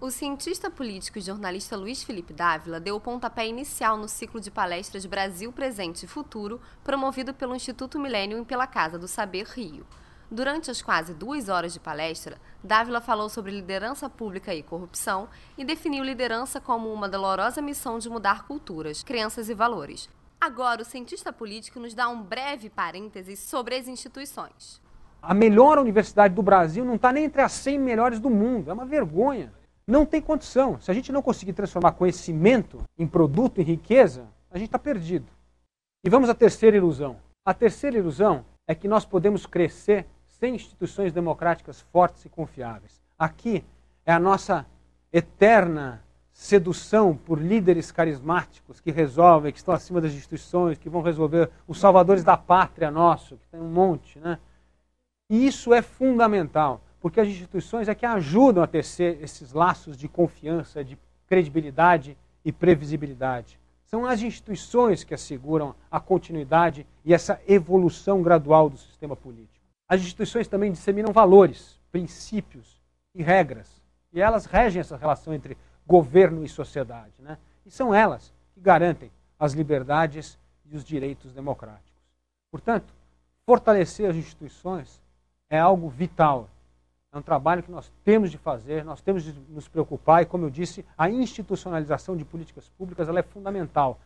O cientista político e jornalista Luiz Felipe Dávila deu o pontapé inicial no ciclo de palestras Brasil Presente e Futuro, promovido pelo Instituto Millennium e pela Casa do Saber Rio. Durante as quase duas horas de palestra, Dávila falou sobre liderança pública e corrupção e definiu liderança como uma dolorosa missão de mudar culturas, crenças e valores. Agora, o cientista político nos dá um breve parêntese sobre as instituições. A melhor universidade do Brasil não está nem entre as 100 melhores do mundo. É uma vergonha. Não tem condição. Se a gente não conseguir transformar conhecimento em produto, em riqueza, a gente está perdido. E vamos à terceira ilusão. A terceira ilusão é que nós podemos crescer sem instituições democráticas fortes e confiáveis. Aqui é a nossa eterna sedução por líderes carismáticos que resolvem, que estão acima das instituições, que vão resolver os salvadores da pátria nosso, que tem um monte, né? E isso é fundamental porque as instituições é que ajudam a tecer esses laços de confiança, de credibilidade e previsibilidade. São as instituições que asseguram a continuidade e essa evolução gradual do sistema político. As instituições também disseminam valores, princípios e regras. E elas regem essa relação entre governo e sociedade. Né? E são elas que garantem as liberdades e os direitos democráticos. Portanto, fortalecer as instituições é algo vital é um trabalho que nós temos de fazer, nós temos de nos preocupar e, como eu disse, a institucionalização de políticas públicas ela é fundamental